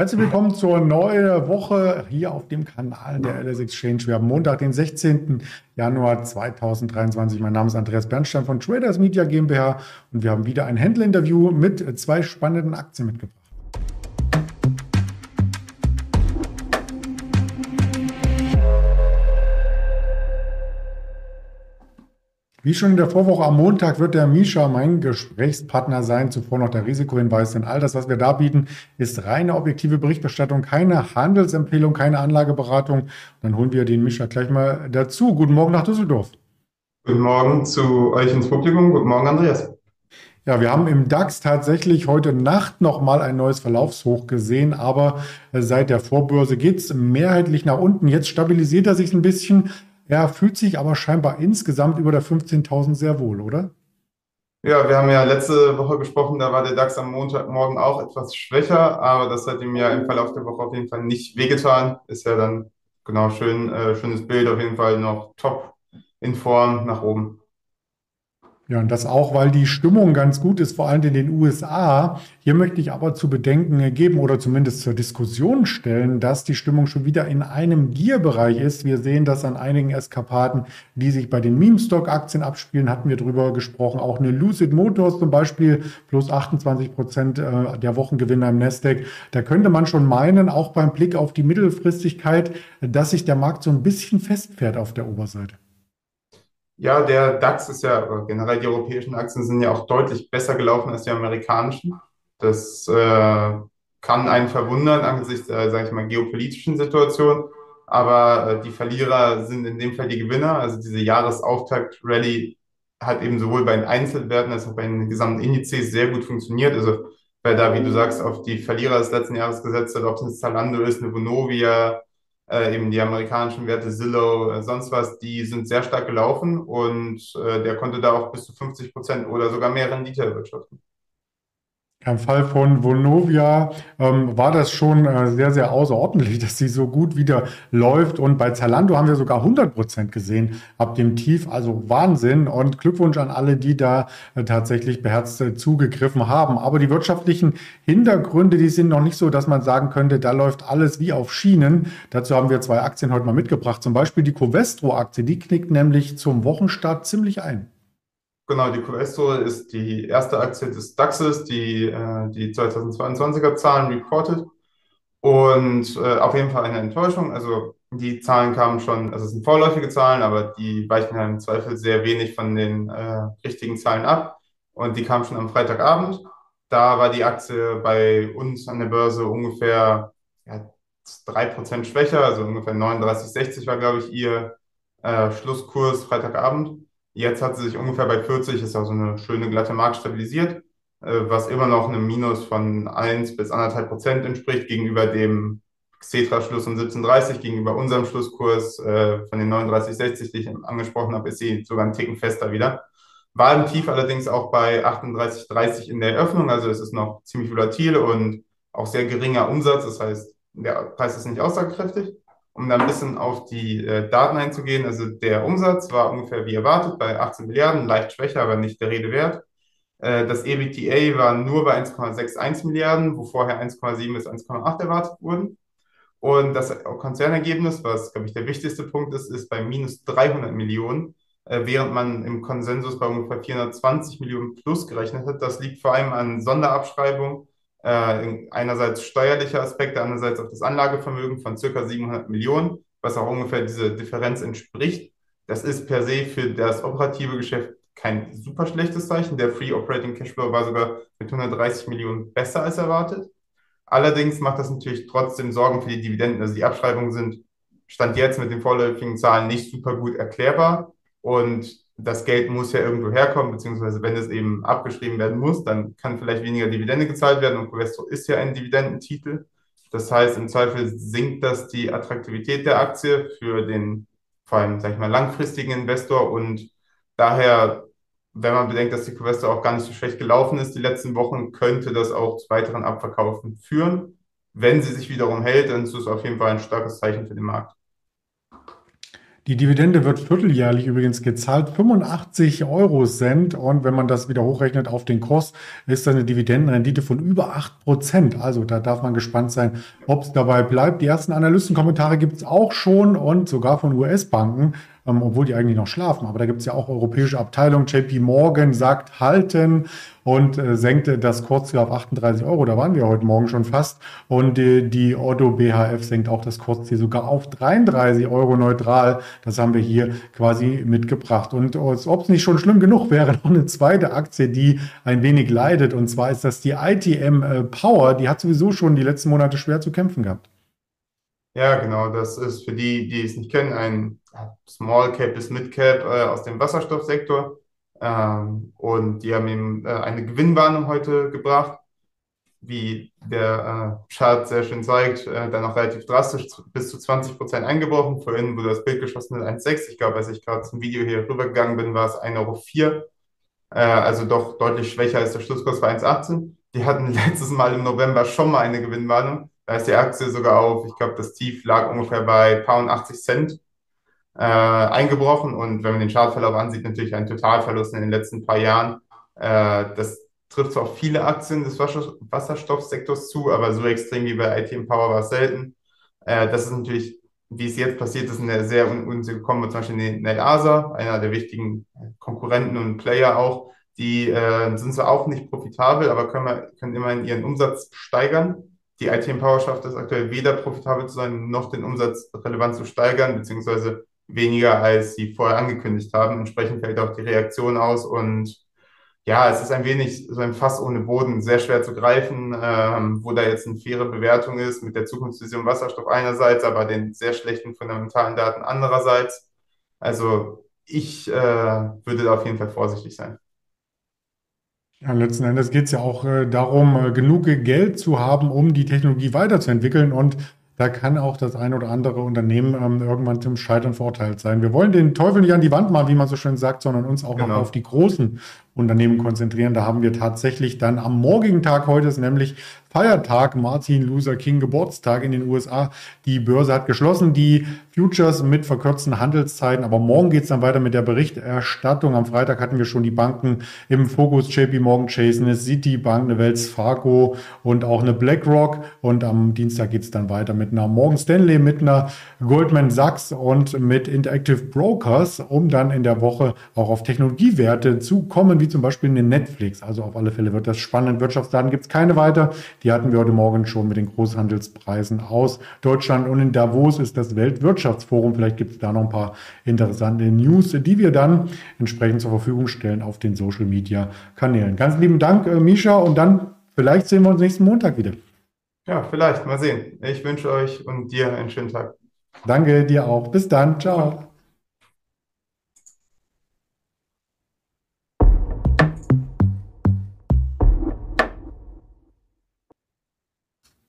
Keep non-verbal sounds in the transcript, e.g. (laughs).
Herzlich willkommen zur neuen Woche hier auf dem Kanal der LS Exchange. Wir haben Montag, den 16. Januar 2023. Mein Name ist Andreas Bernstein von Traders Media GmbH und wir haben wieder ein Händlerinterview mit zwei spannenden Aktien mitgebracht. Wie schon in der Vorwoche am Montag wird der Misha mein Gesprächspartner sein. Zuvor noch der Risikohinweis, denn all das, was wir da bieten, ist reine objektive Berichterstattung, keine Handelsempfehlung, keine Anlageberatung. Dann holen wir den Misha gleich mal dazu. Guten Morgen nach Düsseldorf. Guten Morgen zu euch ins Publikum. Guten Morgen, Andreas. Ja, wir haben im DAX tatsächlich heute Nacht nochmal ein neues Verlaufshoch gesehen, aber seit der Vorbörse geht es mehrheitlich nach unten. Jetzt stabilisiert er sich ein bisschen. Er fühlt sich aber scheinbar insgesamt über der 15.000 sehr wohl, oder? Ja, wir haben ja letzte Woche gesprochen, da war der DAX am Montagmorgen auch etwas schwächer, aber das hat ihm ja im Verlauf der Woche auf jeden Fall nicht wehgetan. Ist ja dann genau schön, äh, schönes Bild, auf jeden Fall noch top in Form nach oben. Ja, und das auch, weil die Stimmung ganz gut ist, vor allem in den USA. Hier möchte ich aber zu bedenken geben oder zumindest zur Diskussion stellen, dass die Stimmung schon wieder in einem Gier-Bereich ist. Wir sehen das an einigen Eskapaden, die sich bei den Meme-Stock-Aktien abspielen, hatten wir drüber gesprochen. Auch eine Lucid Motors zum Beispiel, plus 28 Prozent äh, der Wochengewinner im Nasdaq. Da könnte man schon meinen, auch beim Blick auf die Mittelfristigkeit, dass sich der Markt so ein bisschen festfährt auf der Oberseite. Ja, der DAX ist ja, generell die europäischen Aktien sind ja auch deutlich besser gelaufen als die amerikanischen. Das äh, kann einen verwundern angesichts, äh, sage ich mal, geopolitischen Situation. Aber äh, die Verlierer sind in dem Fall die Gewinner. Also diese Jahresauftakt-Rallye hat eben sowohl bei den Einzelwerten als auch bei den gesamten Indizes sehr gut funktioniert. Also wer da, wie du sagst, auf die Verlierer des letzten Jahres gesetzt hat, ob es ein Zalando ist, eine Vonovia, äh, eben die amerikanischen Werte Zillow, äh, sonst was, die sind sehr stark gelaufen und äh, der konnte da auch bis zu 50 Prozent oder sogar mehr Rendite erwirtschaften. Im Fall von Vonovia ähm, war das schon äh, sehr, sehr außerordentlich, (laughs) dass sie so gut wieder läuft. Und bei Zalando haben wir sogar 100 Prozent gesehen ab dem Tief. Also Wahnsinn. Und Glückwunsch an alle, die da äh, tatsächlich beherzt äh, zugegriffen haben. Aber die wirtschaftlichen Hintergründe, die sind noch nicht so, dass man sagen könnte, da läuft alles wie auf Schienen. Dazu haben wir zwei Aktien heute mal mitgebracht. Zum Beispiel die Covestro-Aktie. Die knickt nämlich zum Wochenstart ziemlich ein. Genau, die Covestro ist die erste Aktie des DAXes, die äh, die 2022er Zahlen reportet. Und äh, auf jeden Fall eine Enttäuschung. Also die Zahlen kamen schon, also es sind vorläufige Zahlen, aber die weichen ja im Zweifel sehr wenig von den äh, richtigen Zahlen ab. Und die kamen schon am Freitagabend. Da war die Aktie bei uns an der Börse ungefähr ja, 3% schwächer, also ungefähr 39,60 war, glaube ich, ihr äh, Schlusskurs Freitagabend. Jetzt hat sie sich ungefähr bei 40, ist also eine schöne glatte Markt stabilisiert, äh, was immer noch einem Minus von 1 bis 1,5 Prozent entspricht gegenüber dem Xetra-Schluss um 17,30, gegenüber unserem Schlusskurs äh, von den 39,60, die ich angesprochen habe, ist sie sogar ein Ticken fester wieder. War im Tief allerdings auch bei 38,30 in der Eröffnung, also es ist noch ziemlich volatil und auch sehr geringer Umsatz, das heißt, der Preis ist nicht aussagekräftig um da ein bisschen auf die äh, Daten einzugehen, also der Umsatz war ungefähr wie erwartet bei 18 Milliarden, leicht schwächer, aber nicht der Rede wert. Äh, das EBITDA war nur bei 1,61 Milliarden, wo vorher 1,7 bis 1,8 erwartet wurden. Und das Konzernergebnis, was, glaube ich, der wichtigste Punkt ist, ist bei minus 300 Millionen, äh, während man im Konsensus bei ungefähr 420 Millionen plus gerechnet hat. Das liegt vor allem an Sonderabschreibung äh, einerseits steuerliche Aspekte, andererseits auch das Anlagevermögen von circa 700 Millionen, was auch ungefähr diese Differenz entspricht. Das ist per se für das operative Geschäft kein super schlechtes Zeichen. Der Free Operating Cashflow war sogar mit 130 Millionen besser als erwartet. Allerdings macht das natürlich trotzdem Sorgen für die Dividenden. Also die Abschreibungen sind Stand jetzt mit den vorläufigen Zahlen nicht super gut erklärbar. Und das Geld muss ja irgendwo herkommen, beziehungsweise wenn es eben abgeschrieben werden muss, dann kann vielleicht weniger Dividende gezahlt werden und Covestro ist ja ein Dividendentitel. Das heißt, im Zweifel sinkt das die Attraktivität der Aktie für den vor allem, sag ich mal, langfristigen Investor und daher, wenn man bedenkt, dass die Covestro auch gar nicht so schlecht gelaufen ist die letzten Wochen, könnte das auch zu weiteren Abverkaufen führen. Wenn sie sich wiederum hält, dann ist es auf jeden Fall ein starkes Zeichen für den Markt. Die Dividende wird vierteljährlich übrigens gezahlt, 85 Euro Cent. Und wenn man das wieder hochrechnet auf den Kurs, ist das eine Dividendenrendite von über 8 Prozent. Also da darf man gespannt sein, ob es dabei bleibt. Die ersten Analystenkommentare gibt es auch schon und sogar von US-Banken ähm, obwohl die eigentlich noch schlafen. Aber da gibt es ja auch europäische Abteilungen. JP Morgan sagt halten und äh, senkte das Kurzziel auf 38 Euro. Da waren wir heute Morgen schon fast. Und äh, die Otto BHF senkt auch das Kurzziel sogar auf 33 Euro neutral. Das haben wir hier quasi mitgebracht. Und als ob es nicht schon schlimm genug wäre, (laughs) noch eine zweite Aktie, die ein wenig leidet. Und zwar ist das die ITM äh, Power. Die hat sowieso schon die letzten Monate schwer zu kämpfen gehabt. Ja, genau. Das ist für die, die es nicht kennen, ein Small Cap bis Mid Cap äh, aus dem Wasserstoffsektor. Ähm, und die haben ihm äh, eine Gewinnwarnung heute gebracht, wie der äh, Chart sehr schön zeigt, äh, dann auch relativ drastisch zu, bis zu 20 Prozent eingebrochen. Vorhin wurde das Bild geschossen mit 1,6. Ich glaube, als ich gerade zum Video hier rübergegangen bin, war es 1,04 Euro. Äh, also doch deutlich schwächer als der Schlusskurs bei 1,18. Die hatten (laughs) letztes Mal im November schon mal eine Gewinnwarnung. Da ist die Aktie sogar auf, ich glaube, das Tief lag ungefähr bei paar 80 Cent äh, eingebrochen. Und wenn man den Chartverlauf ansieht, natürlich ein Totalverlust in den letzten paar Jahren. Äh, das trifft zwar auf viele Aktien des Wasserstoffsektors zu, aber so extrem wie bei ITM Power war es selten. Äh, das ist natürlich, wie es jetzt passiert ist, in der sehr ungünstige Kombo, zum Beispiel in der ASA, einer der wichtigen Konkurrenten und Player auch. Die äh, sind zwar auch nicht profitabel, aber können, können immerhin ihren Umsatz steigern die ITM Power schafft es aktuell weder profitabel zu sein, noch den Umsatz relevant zu steigern, beziehungsweise weniger, als sie vorher angekündigt haben. Entsprechend fällt auch die Reaktion aus und ja, es ist ein wenig so ein Fass ohne Boden, sehr schwer zu greifen, ähm, wo da jetzt eine faire Bewertung ist mit der Zukunftsvision Wasserstoff einerseits, aber den sehr schlechten fundamentalen Daten andererseits. Also ich äh, würde da auf jeden Fall vorsichtig sein. Ja, letzten Endes geht es ja auch äh, darum, äh, genug Geld zu haben, um die Technologie weiterzuentwickeln. Und da kann auch das ein oder andere Unternehmen ähm, irgendwann zum Scheitern verurteilt sein. Wir wollen den Teufel nicht an die Wand machen, wie man so schön sagt, sondern uns auch genau. noch auf die großen Unternehmen konzentrieren. Da haben wir tatsächlich dann am morgigen Tag heute ist nämlich Feiertag, Martin Luther King Geburtstag in den USA. Die Börse hat geschlossen, die Futures mit verkürzten Handelszeiten. Aber morgen geht es dann weiter mit der Berichterstattung. Am Freitag hatten wir schon die Banken im Fokus, JP Morgan Chase, eine Citibank, eine Wells Fargo und auch eine BlackRock. Und am Dienstag geht es dann weiter mit einer Morgan Stanley, mit einer Goldman Sachs und mit Interactive Brokers, um dann in der Woche auch auf Technologiewerte zu kommen, wie zum Beispiel eine Netflix. Also auf alle Fälle wird das spannend. Wirtschaftsdaten gibt es keine weiter. Die hatten wir heute Morgen schon mit den Großhandelspreisen aus Deutschland. Und in Davos ist das Weltwirtschaftsforum. Vielleicht gibt es da noch ein paar interessante News, die wir dann entsprechend zur Verfügung stellen auf den Social Media Kanälen. Ganz lieben Dank, äh, Misha. Und dann vielleicht sehen wir uns nächsten Montag wieder. Ja, vielleicht. Mal sehen. Ich wünsche euch und dir einen schönen Tag. Danke dir auch. Bis dann. Ciao.